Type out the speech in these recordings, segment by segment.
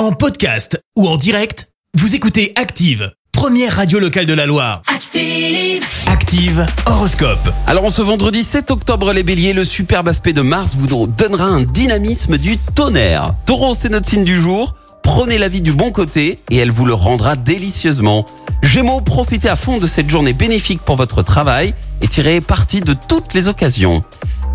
En podcast ou en direct, vous écoutez Active, première radio locale de la Loire. Active. Active Horoscope. Alors en ce vendredi 7 octobre les béliers, le superbe aspect de Mars vous donnera un dynamisme du tonnerre. Taureau, c'est notre signe du jour. Prenez la vie du bon côté et elle vous le rendra délicieusement. Gémeaux, profitez à fond de cette journée bénéfique pour votre travail et tirez parti de toutes les occasions.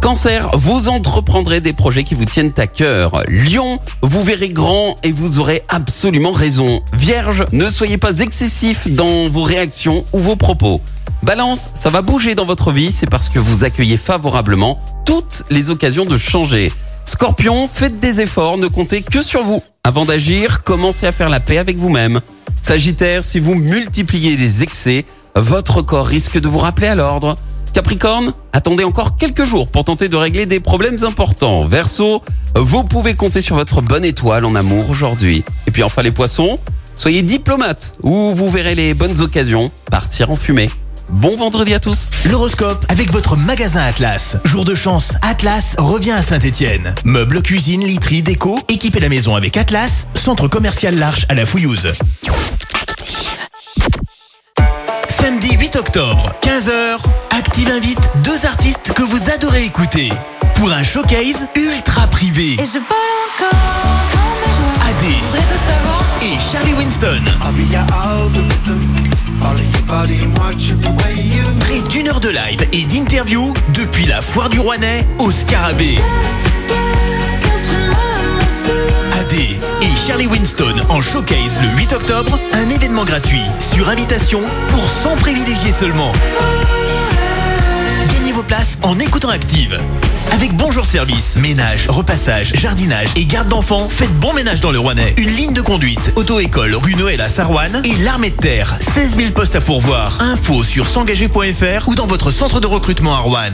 Cancer, vous entreprendrez des projets qui vous tiennent à cœur. Lion, vous verrez grand et vous aurez absolument raison. Vierge, ne soyez pas excessif dans vos réactions ou vos propos. Balance, ça va bouger dans votre vie, c'est parce que vous accueillez favorablement toutes les occasions de changer. Scorpion, faites des efforts, ne comptez que sur vous. Avant d'agir, commencez à faire la paix avec vous-même. Sagittaire, si vous multipliez les excès, votre corps risque de vous rappeler à l'ordre. Capricorne, attendez encore quelques jours pour tenter de régler des problèmes importants. Verseau, vous pouvez compter sur votre bonne étoile en amour aujourd'hui. Et puis enfin les poissons, soyez diplomate ou vous verrez les bonnes occasions partir en fumée. Bon vendredi à tous L'horoscope avec votre magasin Atlas. Jour de chance, Atlas revient à Saint-Etienne. Meubles, cuisine, literie, déco, équipez la maison avec Atlas, centre commercial L'Arche à la Fouillouse. Samedi 8 octobre, 15h, Active invite deux artistes que vous adorez écouter. Pour un showcase ultra privé. Et je encore dans mes joies. AD Voudrais tout savoir. et Charlie Winston. Près d'une heure de live et d'interview depuis la foire du Rouennais au Scarabée. AD et Charlie Winston en showcase le 8 octobre, un événement gratuit sur invitation pour 100 privilégiés seulement. Places en écoutant Active. Avec Bonjour Service, ménage, repassage, jardinage et garde d'enfants, faites bon ménage dans le Rouennais. Une ligne de conduite, auto-école rue Noël à Sarouane et l'armée de terre. 16 000 postes à pourvoir. Info sur s'engager.fr ou dans votre centre de recrutement à Rouen.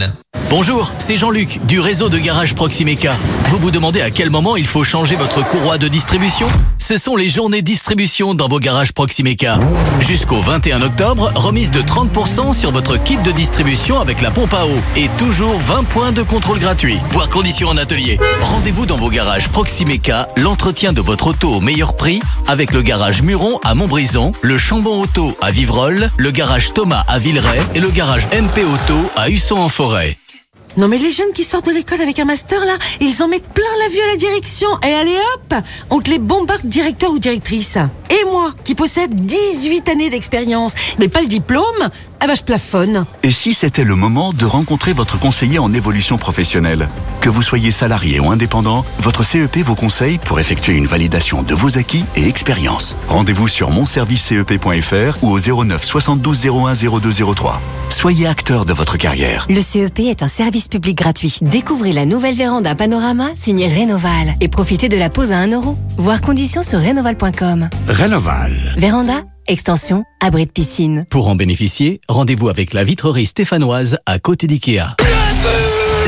Bonjour, c'est Jean-Luc du réseau de garage Proximeca. Vous vous demandez à quel moment il faut changer votre courroie de distribution? Ce sont les journées distribution dans vos garages Proximeca. Jusqu'au 21 octobre, remise de 30% sur votre kit de distribution avec la pompe à eau et toujours 20 points de contrôle gratuit, voire conditions en atelier. Rendez-vous dans vos garages Proximeca, l'entretien de votre auto au meilleur prix avec le garage Muron à Montbrison, le Chambon Auto à Vivroll, le garage Thomas à Villeray et le garage MP Auto à Husson en Forêt. Non mais les jeunes qui sortent de l'école avec un master là, ils en mettent plein la vue à la direction et allez hop, on te les bombarde directeur ou directrice. Et moi, qui possède 18 années d'expérience, mais pas le diplôme, ah bah je plafonne. Et si c'était le moment de rencontrer votre conseiller en évolution professionnelle? Que vous soyez salarié ou indépendant, votre CEP vous conseille pour effectuer une validation de vos acquis et expériences. Rendez-vous sur monservicecep.fr ou au 09 72 01 0203. Soyez acteur de votre carrière. Le CEP est un service public gratuit. Découvrez la nouvelle véranda Panorama signée Rénoval et profitez de la pause à 1 euro. Voir conditions sur rénoval.com. Rénoval. Véranda, extension, abri de piscine. Pour en bénéficier, rendez-vous avec la vitrerie stéphanoise à côté d'IKEA.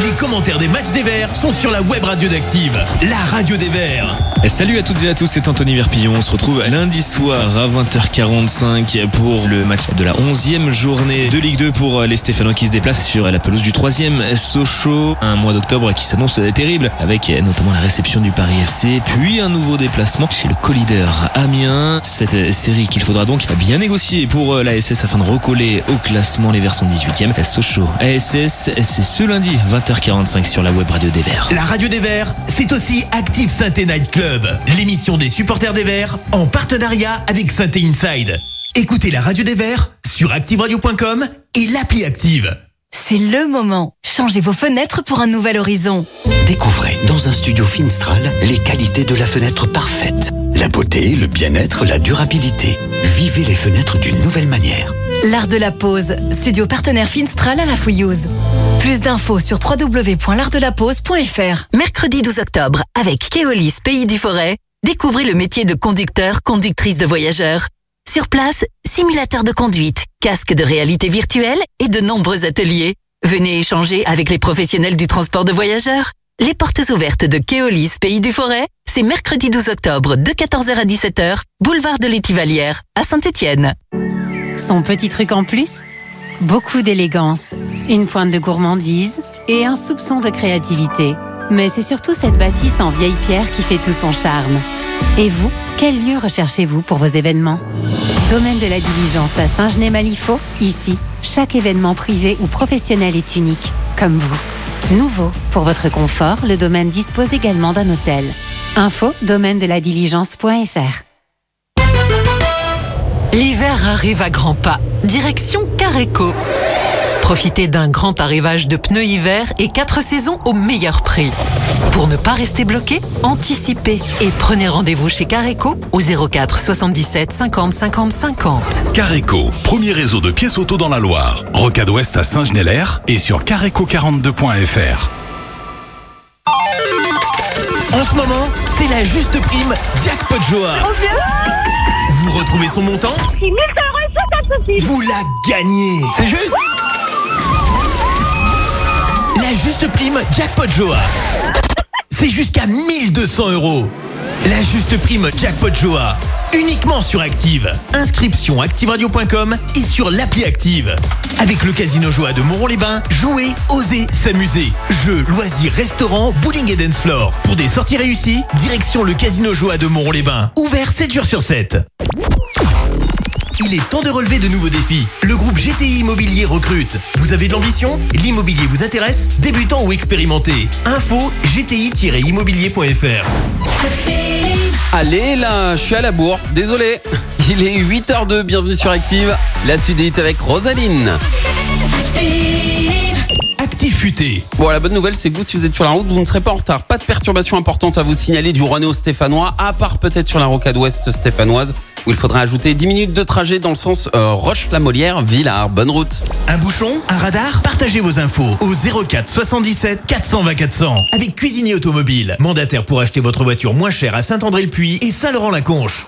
Les commentaires des matchs des Verts sont sur la web radio d'Active, la radio des Verts. Salut à toutes et à tous, c'est Anthony Verpillon. On se retrouve lundi soir à 20h45 pour le match de la 11e journée de Ligue 2 pour les Stéphanois qui se déplacent sur la pelouse du 3e Sochaux. Un mois d'octobre qui s'annonce terrible avec notamment la réception du Paris FC, puis un nouveau déplacement chez le co-leader Amiens. Cette série qu'il faudra donc bien négocier pour la SS afin de recoller au classement. Les Verts sont 18e. Sochaux ASS, c'est ce lundi 20h45 sur la web radio des Verts. La radio des Verts, c'est aussi Active Synthé Night Club, l'émission des supporters des Verts en partenariat avec Synthé Inside. Écoutez la radio des Verts sur activeradio.com et l'appli Active. C'est le moment. Changez vos fenêtres pour un nouvel horizon. Découvrez dans un studio Finstral les qualités de la fenêtre parfaite. La beauté, le bien-être, la durabilité. Vivez les fenêtres d'une nouvelle manière. L'art de la pause. Studio partenaire Finstral à la Fouillouse. Plus d'infos sur www.l'artdelapose.fr. Mercredi 12 octobre, avec Keolis Pays du Forêt, découvrez le métier de conducteur, conductrice de voyageurs. Sur place, simulateur de conduite, casque de réalité virtuelle et de nombreux ateliers. Venez échanger avec les professionnels du transport de voyageurs. Les portes ouvertes de Keolis Pays du Forêt, c'est mercredi 12 octobre de 14h à 17h, boulevard de l'Étivalière, à Saint-Étienne. Son petit truc en plus Beaucoup d'élégance, une pointe de gourmandise et un soupçon de créativité. Mais c'est surtout cette bâtisse en vieille pierre qui fait tout son charme. Et vous, quel lieu recherchez-vous pour vos événements? Domaine de la diligence à Saint-Genès-Malifaux Ici, chaque événement privé ou professionnel est unique, comme vous. Nouveau, pour votre confort, le domaine dispose également d'un hôtel. Info domaine de la diligence.fr L'hiver arrive à grands pas. Direction Careco. Profitez d'un grand arrivage de pneus hiver et 4 saisons au meilleur prix. Pour ne pas rester bloqué, anticipez et prenez rendez-vous chez Careco au 04 77 50 50 50. Careco, premier réseau de pièces auto dans la Loire. Rocade Ouest à Saint-Genélaire et sur careco42.fr. En ce moment, c'est la juste prime Jackpot Joa. Vous retrouvez son montant Vous la gagnez C'est juste La juste prime Jackpot Joa. C'est jusqu'à 1200 euros. La juste prime Jackpot Joa. Uniquement sur Active. Inscription activeradio.com et sur l'appli Active. Avec le Casino Joa de Moron-les-Bains, jouez, osez, s'amuser. Jeux, loisirs, restaurants, bowling et dance floor. Pour des sorties réussies, direction le Casino Joa de Moron-les-Bains. Ouvert 7 jours sur 7. Il est temps de relever de nouveaux défis. Le groupe GTI Immobilier recrute. Vous avez de l'ambition? L'immobilier vous intéresse? Débutant ou expérimenté Info gti-immobilier.fr Allez là, je suis à la bourre. Désolé. Il est 8h02, bienvenue sur Active. La suite est avec Rosaline. Active futé. Bon, la bonne nouvelle, c'est que vous, si vous êtes sur la route, vous ne serez pas en retard. Pas de perturbations importantes à vous signaler du au Stéphanois, à part peut-être sur la rocade ouest stéphanoise, où il faudra ajouter 10 minutes de trajet dans le sens euh, Roche-la-Molière, Villars. Bonne route. Un bouchon Un radar Partagez vos infos au 04 77 420 400 avec Cuisinier Automobile, mandataire pour acheter votre voiture moins chère à Saint-André-le-Puy et Saint-Laurent-la-Conche.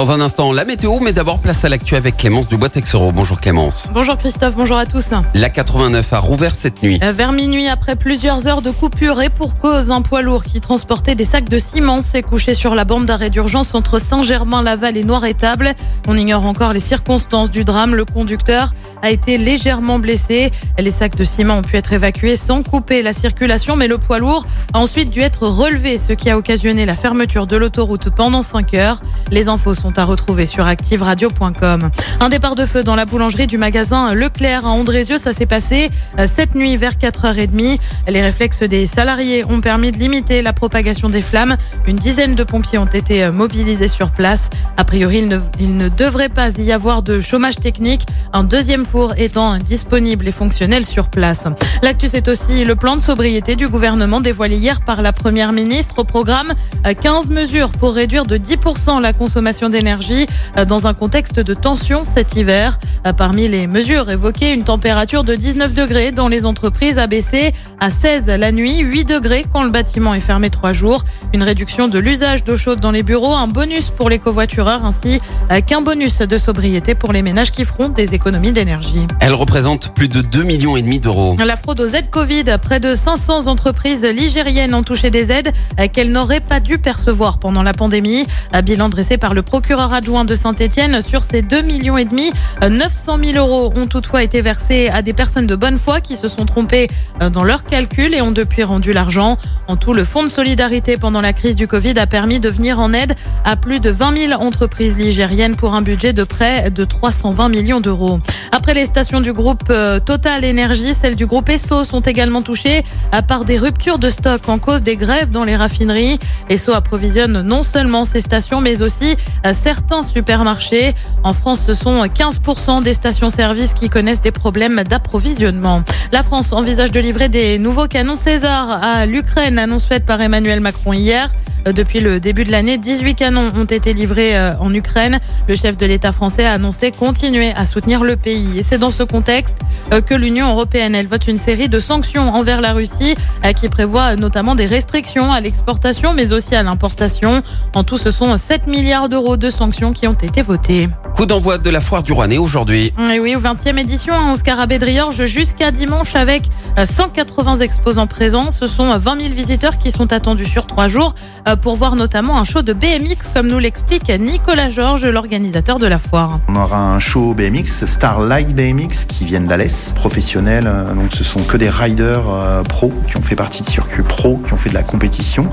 Dans un instant, la météo, mais d'abord place à l'actu avec Clémence Dubois Texero. Bonjour Clémence. Bonjour Christophe, bonjour à tous. La 89 a rouvert cette nuit. Euh, Vers minuit, après plusieurs heures de coupure et pour cause, un poids lourd qui transportait des sacs de ciment s'est couché sur la bande d'arrêt d'urgence entre Saint-Germain-Laval et Noir-Étable. On ignore encore les circonstances du drame. Le conducteur a été légèrement blessé. Les sacs de ciment ont pu être évacués sans couper la circulation, mais le poids lourd a ensuite dû être relevé, ce qui a occasionné la fermeture de l'autoroute pendant 5 heures. Les infos sont à retrouver sur activeradio.com. Un départ de feu dans la boulangerie du magasin Leclerc à Andrézieux, ça s'est passé euh, cette nuit vers 4h30. Les réflexes des salariés ont permis de limiter la propagation des flammes. Une dizaine de pompiers ont été euh, mobilisés sur place. A priori, il ne, il devrait pas y avoir de chômage technique, un deuxième four étant disponible et fonctionnel sur place. L'actu, c'est aussi le plan de sobriété du gouvernement dévoilé hier par la première ministre au programme euh, 15 mesures pour réduire de 10% la consommation d'énergie euh, dans un contexte de tension cet hiver. Euh, Parmi les mesures évoquées, une température de 19 degrés dans les entreprises a baissé à 16 la nuit, 8 degrés quand le bâtiment est fermé 3 jours, une réduction de l'usage d'eau chaude dans les bureaux, un bonus pour les covoitureurs ainsi euh, qu'un bonus de sobriété pour les ménages qui feront des économies d'énergie. Elle représente plus de 2 millions et demi d'euros. La fraude aux aides Covid, près de 500 entreprises ligériennes ont touché des aides qu'elles n'auraient pas dû percevoir pendant la pandémie. Bilan dressé par le procureur adjoint de Saint-Etienne sur ces 2 millions et demi, euh, 900 000 euros ont toutefois été versés à des personnes de bonne foi qui se sont trompées euh, dans leurs calculs et ont depuis rendu l'argent. En tout, le fonds de solidarité pendant la crise du Covid a permis de venir en aide à plus de 20 000 entreprises ligériennes pour un budget de près de 320 millions d'euros. Après les stations du groupe euh, Total Énergie, celles du groupe Esso sont également touchées à part des ruptures de stock en cause des grèves dans les raffineries. Esso approvisionne non seulement ces stations, mais aussi euh, certains supermarchés. En France, ce sont 15% des stations-service qui connaissent des problèmes d'approvisionnement. La France envisage de livrer des nouveaux canons César à l'Ukraine, annonce faite par Emmanuel Macron hier. Euh, Depuis le début de l'année, 18 canons ont été livrés euh, en Ukraine. Le chef de l'État français a annoncé continuer à soutenir le pays. Et c'est dans ce contexte euh, que l'Union européenne elle vote une série de sanctions envers la Russie qui prévoit notamment des restrictions à l'exportation mais aussi à l'importation. En tout, ce sont 7 milliards d'euros de sanctions qui ont été votés. Coup d'envoi de la foire du Rouennais aujourd'hui. Et oui, au 20e édition, au Scarabée de Riorges jusqu'à dimanche avec euh, 180 exposants présents. Ce sont euh, 20 000 visiteurs qui sont attendus sur trois jours pour voir notamment un show de BMX, comme nous l'explique Nicolas Georges, l'organisateur de la foire. On aura un show BMX, Starlight BMX, qui viennent d'Alès, professionnels. euh, Donc ce sont que des riders euh, pro qui ont fait partie de circuits pro, qui ont fait de la compétition.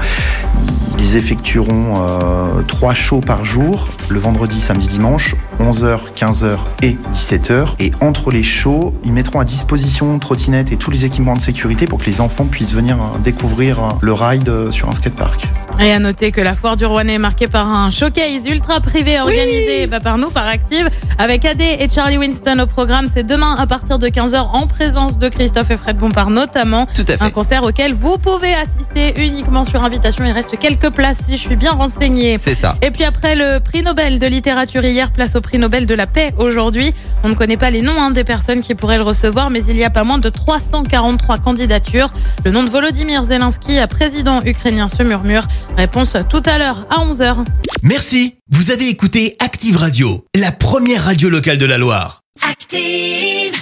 Ils effectueront euh, trois shows par jour, le vendredi, samedi, dimanche, 11h, 15h et 17h. Et entre les shows, ils mettront à disposition trottinettes et tous les équipements de sécurité pour que les enfants puissent venir euh, découvrir euh, le ride euh, sur un skatepark. Et à noter que la foire du Rouennais est marquée par un showcase ultra privé organisé bah, par nous, par Active, avec AD et Charlie Winston au programme. C'est demain à partir de 15h en présence de Christophe et Fred Bompard notamment. Tout à fait. Un concert auquel vous pouvez assister uniquement sur invitation. Il reste quelques places si je suis bien renseignée. C'est ça. Et puis après le prix Nobel de littérature hier, place au prix Nobel de la paix aujourd'hui. On ne connaît pas les noms hein, des personnes qui pourraient le recevoir, mais il y a pas moins de 343 candidatures. Le nom de Volodymyr Zelensky, président ukrainien, se murmure. Réponse tout à l'heure à 11h. Merci. Vous avez écouté Active Radio, la première radio locale de la Loire. Active.